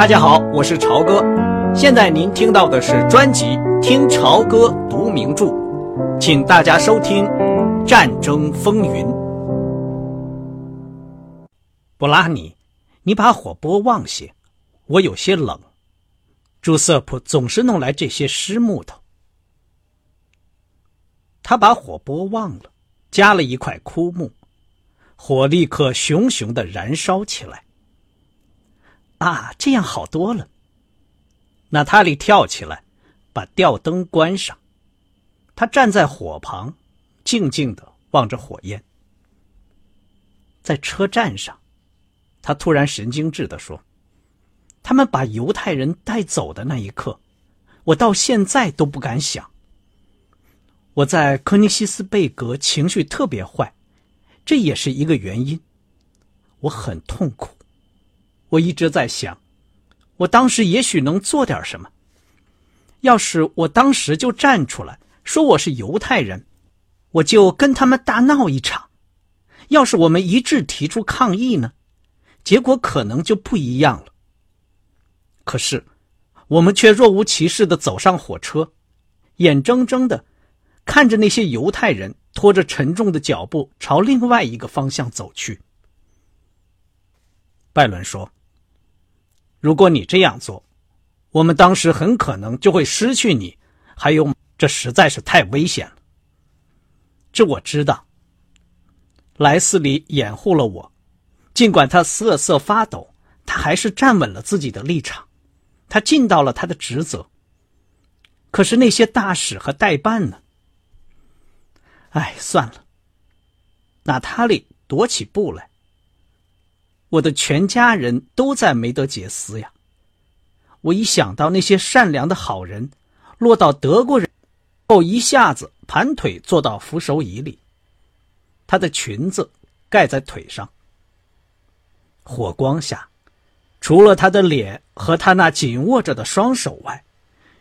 大家好，我是朝哥。现在您听到的是专辑《听朝歌读名著》，请大家收听《战争风云》。布拉尼，你把火拨旺些，我有些冷。朱瑟普总是弄来这些湿木头。他把火拨旺了，加了一块枯木，火立刻熊熊的燃烧起来。啊，这样好多了。娜塔莉跳起来，把吊灯关上。她站在火旁，静静的望着火焰。在车站上，她突然神经质的说：“他们把犹太人带走的那一刻，我到现在都不敢想。我在科尼西斯贝格情绪特别坏，这也是一个原因。我很痛苦。”我一直在想，我当时也许能做点什么。要是我当时就站出来说我是犹太人，我就跟他们大闹一场。要是我们一致提出抗议呢，结果可能就不一样了。可是，我们却若无其事的走上火车，眼睁睁的看着那些犹太人拖着沉重的脚步朝另外一个方向走去。拜伦说。如果你这样做，我们当时很可能就会失去你。还有，这实在是太危险了。这我知道。莱斯里掩护了我，尽管他瑟瑟发抖，他还是站稳了自己的立场。他尽到了他的职责。可是那些大使和代办呢？哎，算了。娜塔莉踱起步来。我的全家人都在梅德杰斯呀！我一想到那些善良的好人落到德国人后，一下子盘腿坐到扶手椅里，她的裙子盖在腿上。火光下，除了她的脸和她那紧握着的双手外，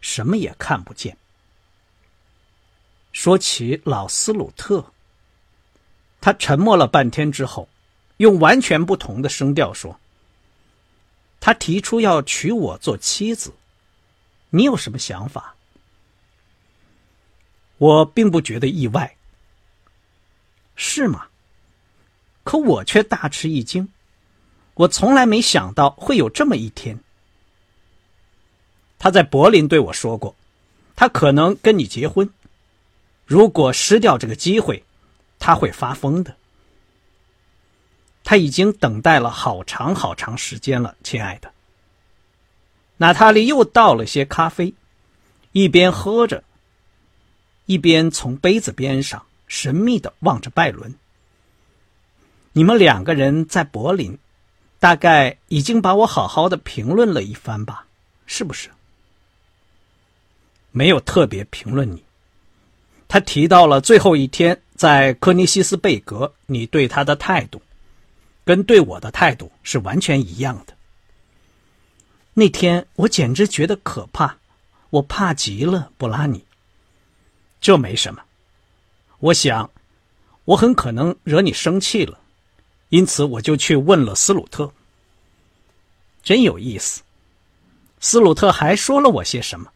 什么也看不见。说起老斯鲁特，他沉默了半天之后。用完全不同的声调说：“他提出要娶我做妻子，你有什么想法？”我并不觉得意外，是吗？可我却大吃一惊，我从来没想到会有这么一天。他在柏林对我说过，他可能跟你结婚，如果失掉这个机会，他会发疯的。他已经等待了好长好长时间了，亲爱的。娜塔莉又倒了些咖啡，一边喝着，一边从杯子边上神秘的望着拜伦。你们两个人在柏林，大概已经把我好好的评论了一番吧？是不是？没有特别评论你。他提到了最后一天在科尼西斯贝格，你对他的态度。跟对我的态度是完全一样的。那天我简直觉得可怕，我怕极了，布拉尼。这没什么，我想，我很可能惹你生气了，因此我就去问了斯鲁特。真有意思，斯鲁特还说了我些什么？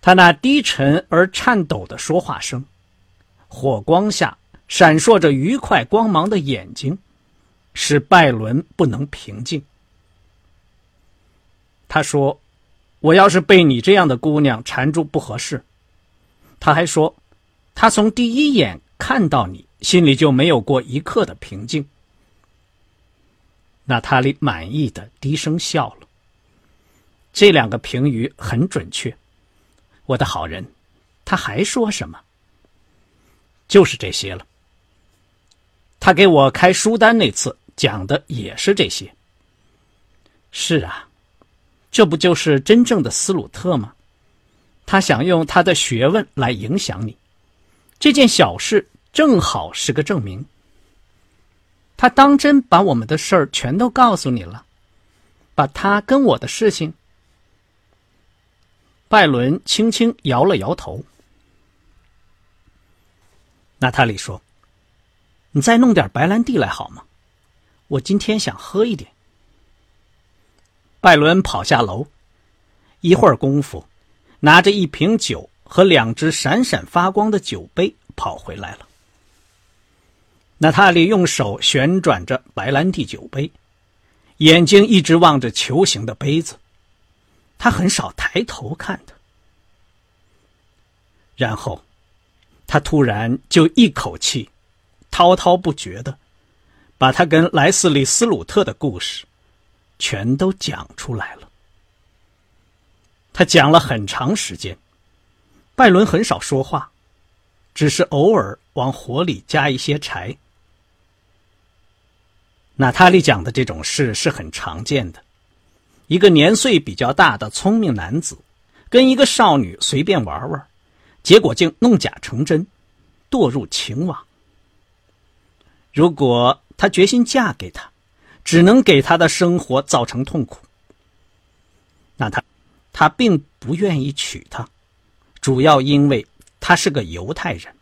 他那低沉而颤抖的说话声，火光下。闪烁着愉快光芒的眼睛，使拜伦不能平静。他说：“我要是被你这样的姑娘缠住不合适。”他还说：“他从第一眼看到你，心里就没有过一刻的平静。”娜塔莉满意的低声笑了。这两个评语很准确，我的好人。他还说什么？就是这些了。他给我开书单那次讲的也是这些。是啊，这不就是真正的斯鲁特吗？他想用他的学问来影响你，这件小事正好是个证明。他当真把我们的事儿全都告诉你了，把他跟我的事情。拜伦轻轻摇了摇头。娜塔莉说。你再弄点白兰地来好吗？我今天想喝一点。拜伦跑下楼，一会儿功夫，拿着一瓶酒和两只闪闪发光的酒杯跑回来了。娜塔莉用手旋转着白兰地酒杯，眼睛一直望着球形的杯子，她很少抬头看的。然后，他突然就一口气，滔滔不绝的，把他跟莱斯利·斯鲁特的故事。全都讲出来了。他讲了很长时间，拜伦很少说话，只是偶尔往火里加一些柴。娜塔莉讲的这种事是很常见的：一个年岁比较大的聪明男子，跟一个少女随便玩玩，结果竟弄假成真，堕入情网。如果他决心嫁给他，只能给他的生活造成痛苦。那他，他并不愿意娶她，主要因为他是个犹太人。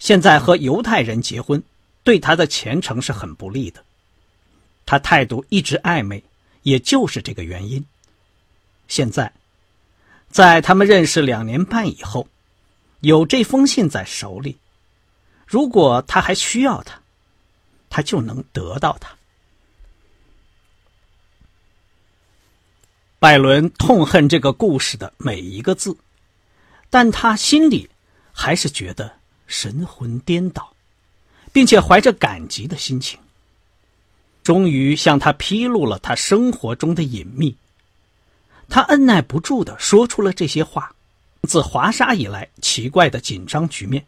现在和犹太人结婚，对他的前程是很不利的。他态度一直暧昧，也就是这个原因。现在，在他们认识两年半以后，有这封信在手里，如果他还需要他，他就能得到他。拜伦痛恨这个故事的每一个字，但他心里还是觉得神魂颠倒，并且怀着感激的心情。终于向他披露了他生活中的隐秘，他按耐不住的说出了这些话。自华沙以来奇怪的紧张局面，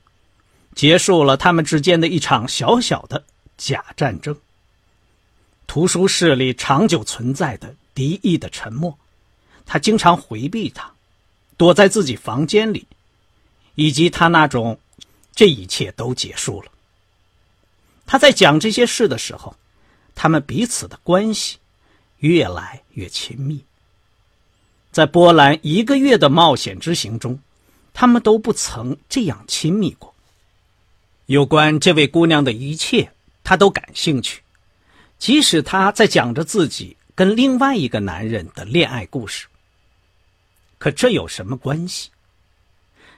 结束了他们之间的一场小小的假战争。图书室里长久存在的。敌意的沉默，他经常回避他，躲在自己房间里，以及他那种，这一切都结束了。他在讲这些事的时候，他们彼此的关系越来越亲密。在波兰一个月的冒险之行中，他们都不曾这样亲密过。有关这位姑娘的一切，他都感兴趣，即使他在讲着自己。跟另外一个男人的恋爱故事，可这有什么关系？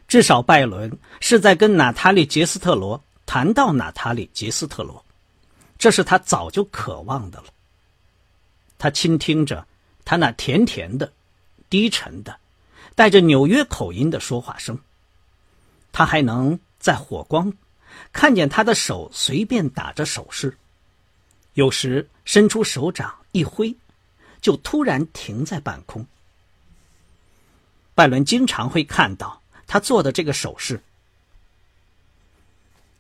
至少拜伦是在跟娜塔莉·杰斯特罗谈到娜塔莉·杰斯特罗，这是他早就渴望的了。他倾听着他那甜甜的、低沉的、带着纽约口音的说话声，他还能在火光看见他的手随便打着手势，有时伸出手掌一挥。就突然停在半空。拜伦经常会看到他做的这个手势。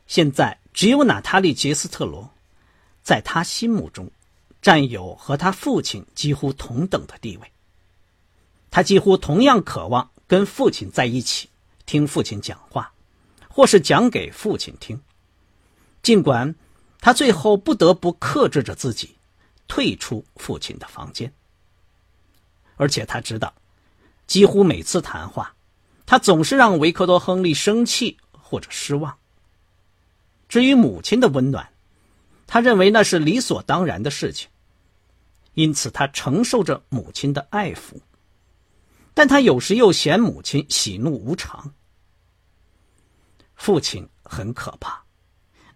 现在只有娜塔莉·杰斯特罗，在他心目中，占有和他父亲几乎同等的地位。他几乎同样渴望跟父亲在一起，听父亲讲话，或是讲给父亲听。尽管他最后不得不克制着自己。退出父亲的房间，而且他知道，几乎每次谈话，他总是让维克多·亨利生气或者失望。至于母亲的温暖，他认为那是理所当然的事情，因此他承受着母亲的爱抚，但他有时又嫌母亲喜怒无常。父亲很可怕，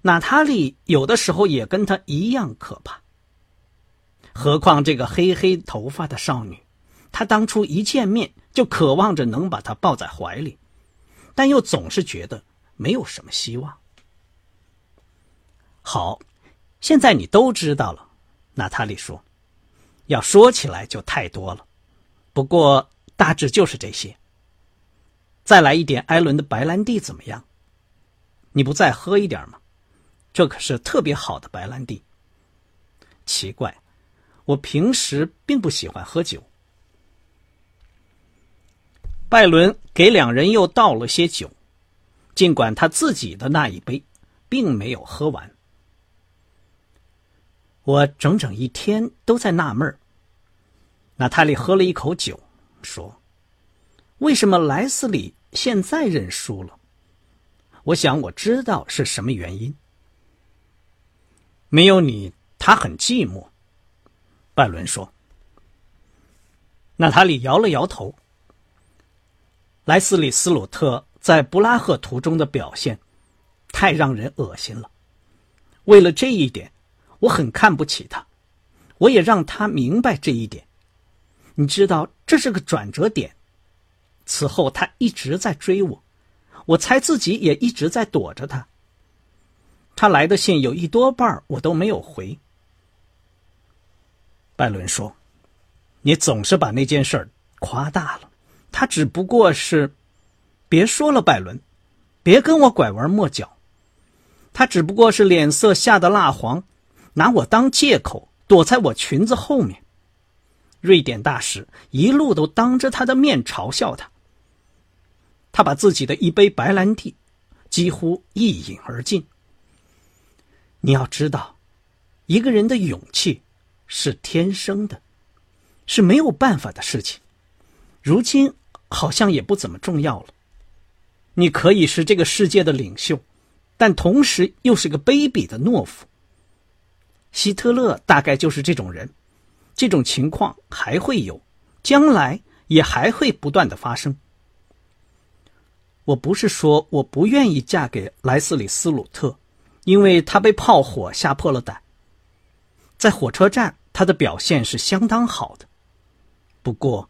娜塔莉有的时候也跟他一样可怕。何况这个黑黑头发的少女，她当初一见面就渴望着能把她抱在怀里，但又总是觉得没有什么希望。好，现在你都知道了，娜塔莉说。要说起来就太多了，不过大致就是这些。再来一点艾伦的白兰地怎么样？你不再喝一点吗？这可是特别好的白兰地。奇怪。我平时并不喜欢喝酒。拜伦给两人又倒了些酒，尽管他自己的那一杯并没有喝完。我整整一天都在纳闷儿。娜塔莉喝了一口酒，说：“为什么莱斯里现在认输了？我想我知道是什么原因。没有你，他很寂寞。”拜伦说：“娜塔莉摇了摇头。莱斯里·斯鲁特在布拉赫途中的表现，太让人恶心了。为了这一点，我很看不起他。我也让他明白这一点。你知道，这是个转折点。此后，他一直在追我，我猜自己也一直在躲着他。他来的信有一多半我都没有回。拜伦说：“你总是把那件事儿夸大了。他只不过是……别说了，拜伦，别跟我拐弯抹角。他只不过是脸色吓得蜡黄，拿我当借口躲在我裙子后面。瑞典大使一路都当着他的面嘲笑他。他把自己的一杯白兰地几乎一饮而尽。你要知道，一个人的勇气。”是天生的，是没有办法的事情。如今好像也不怎么重要了。你可以是这个世界的领袖，但同时又是个卑鄙的懦夫。希特勒大概就是这种人，这种情况还会有，将来也还会不断的发生。我不是说我不愿意嫁给莱斯里斯鲁特，因为他被炮火吓破了胆。在火车站，他的表现是相当好的。不过，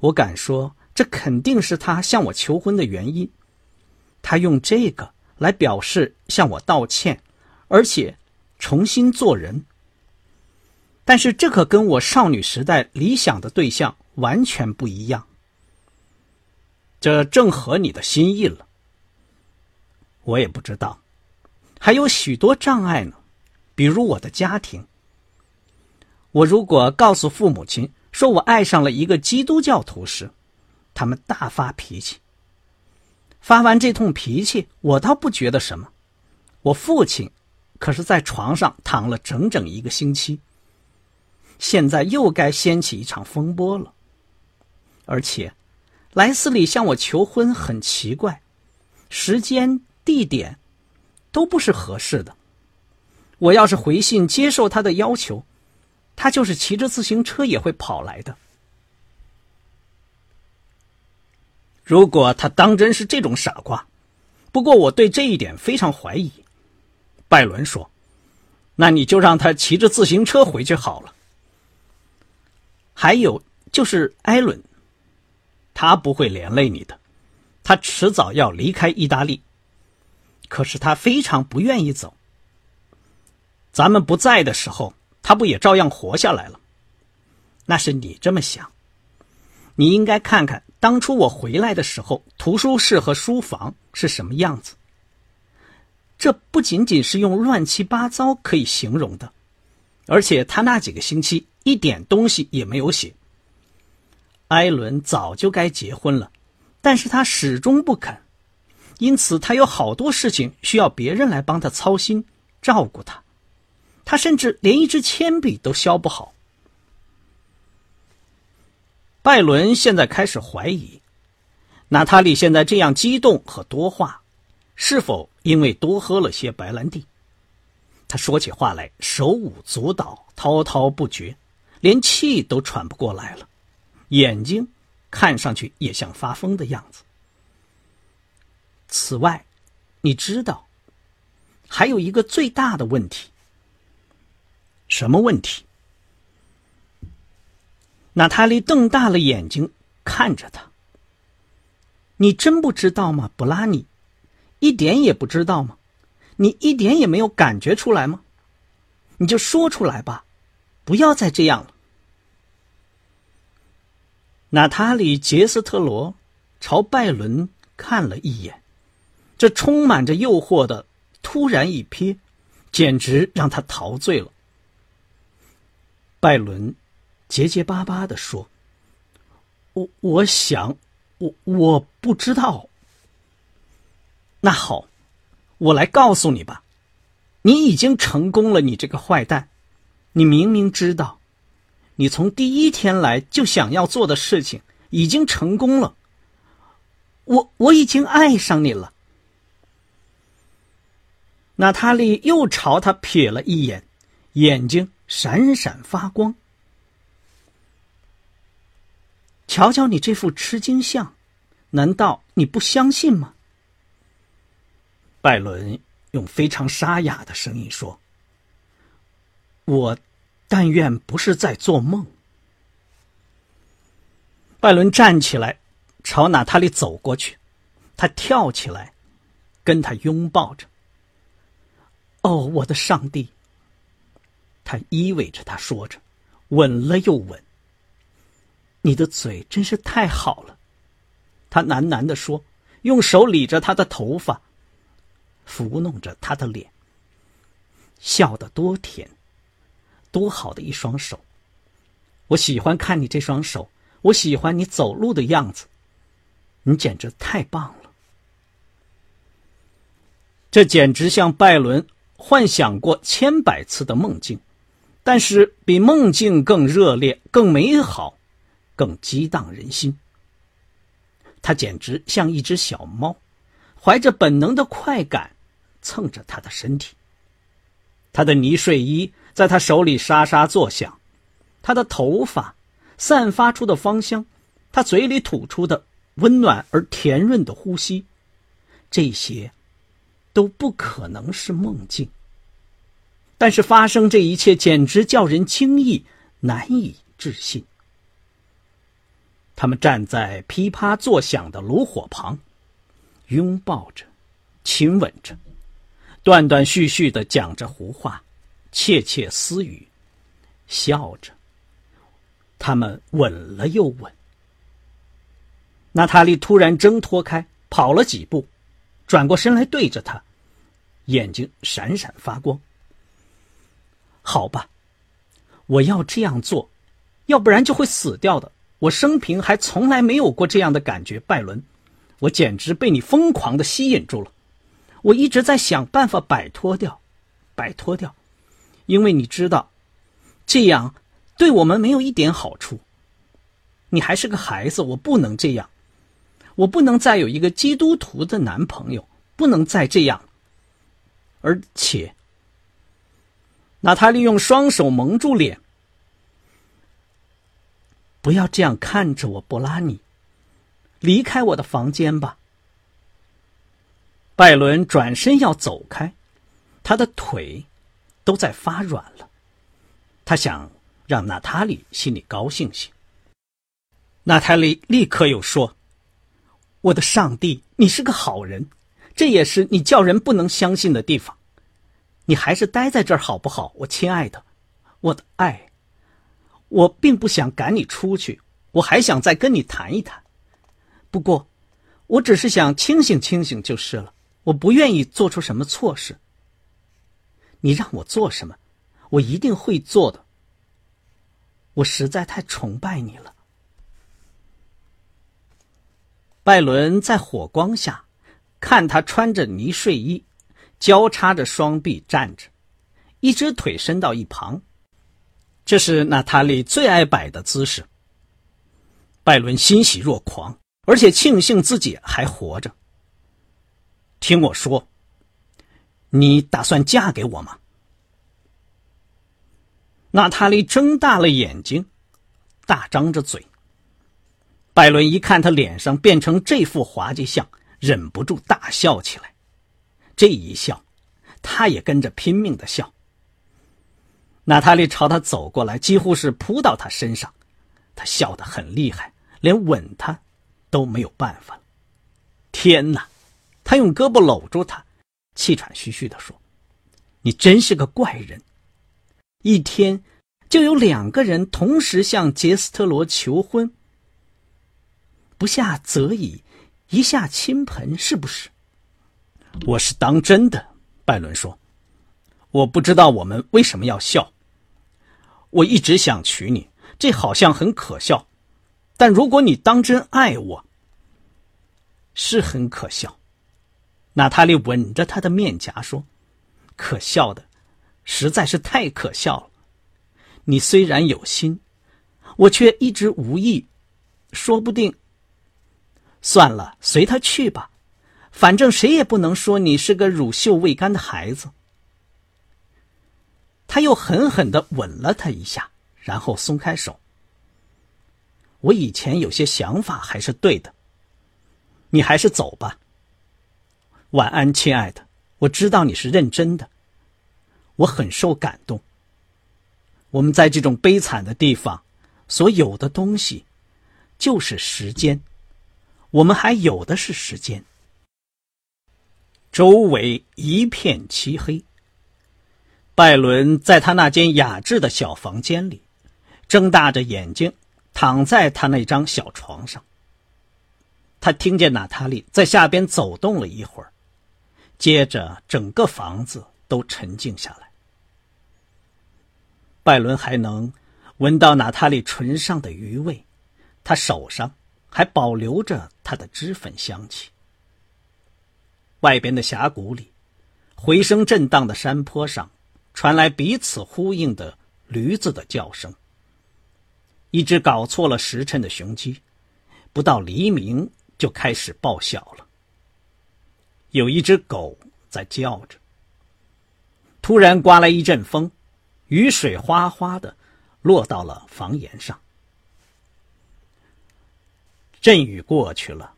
我敢说，这肯定是他向我求婚的原因。他用这个来表示向我道歉，而且重新做人。但是，这可跟我少女时代理想的对象完全不一样。这正合你的心意了。我也不知道，还有许多障碍呢。比如我的家庭，我如果告诉父母亲说我爱上了一个基督教徒时，他们大发脾气。发完这通脾气，我倒不觉得什么。我父亲可是在床上躺了整整一个星期。现在又该掀起一场风波了。而且，莱斯里向我求婚很奇怪，时间、地点都不是合适的。我要是回信接受他的要求，他就是骑着自行车也会跑来的。如果他当真是这种傻瓜，不过我对这一点非常怀疑。拜伦说：“那你就让他骑着自行车回去好了。”还有就是艾伦，他不会连累你的，他迟早要离开意大利，可是他非常不愿意走。咱们不在的时候，他不也照样活下来了？那是你这么想。你应该看看当初我回来的时候，图书室和书房是什么样子。这不仅仅是用乱七八糟可以形容的，而且他那几个星期一点东西也没有写。艾伦早就该结婚了，但是他始终不肯，因此他有好多事情需要别人来帮他操心、照顾他。他甚至连一支铅笔都削不好。拜伦现在开始怀疑，娜塔莉现在这样激动和多话，是否因为多喝了些白兰地？他说起话来手舞足蹈、滔滔不绝，连气都喘不过来了，眼睛看上去也像发疯的样子。此外，你知道，还有一个最大的问题。什么问题？娜塔莉瞪大了眼睛看着他。你真不知道吗，布拉尼？一点也不知道吗？你一点也没有感觉出来吗？你就说出来吧，不要再这样了。娜塔莉·杰斯特罗朝拜伦看了一眼，这充满着诱惑的突然一瞥，简直让他陶醉了。拜伦结结巴巴的说：“我我想，我我不知道。那好，我来告诉你吧。你已经成功了，你这个坏蛋！你明明知道，你从第一天来就想要做的事情已经成功了。我我已经爱上你了。”娜塔莉又朝他瞥了一眼，眼睛。闪闪发光。瞧瞧你这副吃惊相，难道你不相信吗？拜伦用非常沙哑的声音说：“我但愿不是在做梦。”拜伦站起来，朝娜塔莉走过去，他跳起来，跟他拥抱着。“哦，我的上帝！”他依偎着他说着，吻了又吻。你的嘴真是太好了，他喃喃地说，用手理着他的头发，抚弄着他的脸。笑得多甜，多好的一双手！我喜欢看你这双手，我喜欢你走路的样子，你简直太棒了。这简直像拜伦幻想过千百次的梦境，但是比梦境更热烈、更美好。更激荡人心。他简直像一只小猫，怀着本能的快感，蹭着他的身体。他的呢睡衣在他手里沙沙作响，他的头发散发出的芳香，他嘴里吐出的温暖而甜润的呼吸，这些都不可能是梦境。但是发生这一切简直叫人轻易，难以置信。他们站在噼啪作响的炉火旁，拥抱着，亲吻着，断断续续的讲着胡话，窃窃私语，笑着。他们吻了又吻。娜塔莉突然挣脱开，跑了几步，转过身来对着他，眼睛闪闪发光。好吧，我要这样做，要不然就会死掉的。我生平还从来没有过这样的感觉，拜伦，我简直被你疯狂的吸引住了。我一直在想办法摆脱掉，摆脱掉，因为你知道，这样对我们没有一点好处。你还是个孩子，我不能这样，我不能再有一个基督徒的男朋友，不能再这样。而且，娜塔莉用双手蒙住脸。不要这样看着我，波拉尼，离开我的房间吧。拜伦转身要走开，他的腿都在发软了。他想让娜塔莉心里高兴些。娜塔莉立刻又说：“我的上帝，你是个好人，这也是你叫人不能相信的地方。你还是待在这儿好不好，我亲爱的，我的爱。”我并不想赶你出去，我还想再跟你谈一谈。不过，我只是想清醒清醒就是了。我不愿意做出什么错事。你让我做什么，我一定会做的。我实在太崇拜你了。拜伦在火光下看他穿着呢睡衣，交叉着双臂站着，一只腿伸到一旁。这是娜塔莉最爱摆的姿势。拜伦欣喜若狂，而且庆幸自己还活着。听我说，你打算嫁给我吗？娜塔莉睁大了眼睛，大张着嘴。拜伦一看他脸上变成这副滑稽相，忍不住大笑起来。这一笑，他也跟着拼命的笑。娜塔莉朝他走过来，几乎是扑到他身上，他笑得很厉害，连吻他都没有办法。天哪！他用胳膊搂住他，气喘吁吁地说：“你真是个怪人！一天就有两个人同时向杰斯特罗求婚，不下则已，一下倾盆，是不是？”我是当真的，拜伦说：“我不知道我们为什么要笑。”我一直想娶你，这好像很可笑，但如果你当真爱我，是很可笑。娜塔莉吻着他的面颊说：“可笑的，实在是太可笑了。你虽然有心，我却一直无意。说不定……算了，随他去吧，反正谁也不能说你是个乳臭未干的孩子。”他又狠狠的吻了他一下，然后松开手。我以前有些想法还是对的。你还是走吧。晚安，亲爱的。我知道你是认真的，我很受感动。我们在这种悲惨的地方，所有的东西，就是时间。我们还有的是时间。周围一片漆黑。拜伦在他那间雅致的小房间里，睁大着眼睛躺在他那张小床上。他听见娜塔莉在下边走动了一会儿。接着，整个房子都沉静下来。拜伦还能闻到娜塔莉唇上的余味，他手上还保留着她的脂粉香气。外边的峡谷里，回声震荡的山坡上，传来彼此呼应的驴子的叫声。一只搞错了时辰的雄鸡，不到黎明就开始报晓了。有一只狗在叫着。突然刮来一阵风，雨水哗哗的落到了房檐上。阵雨过去了，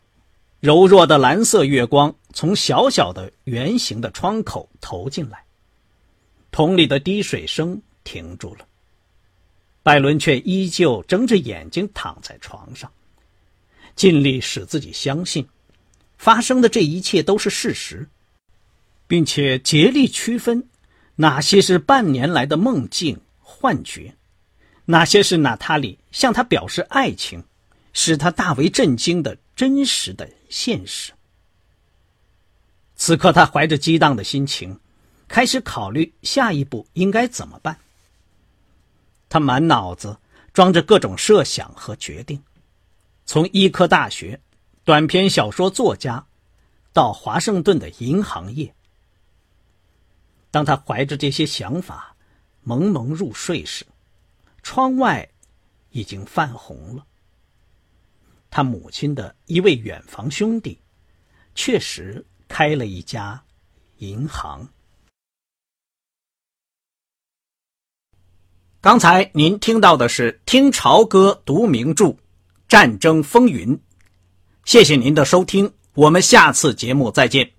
柔弱的蓝色月光从小小的圆形的窗口投进来，桶里的滴水声停住了。拜伦却依旧睁着眼睛躺在床上，尽力使自己相信。发生的这一切都是事实，并且竭力区分哪些是半年来的梦境幻觉，哪些是娜塔莉向他表示爱情，使他大为震惊的真实的现实。此刻，他怀着激荡的心情，开始考虑下一步应该怎么办。他满脑子装着各种设想和决定，从医科大学。短篇小说作家，到华盛顿的银行业。当他怀着这些想法蒙蒙入睡时，窗外已经泛红了。他母亲的一位远房兄弟，确实开了一家银行。刚才您听到的是听潮歌读名著《战争风云》。谢谢您的收听，我们下次节目再见。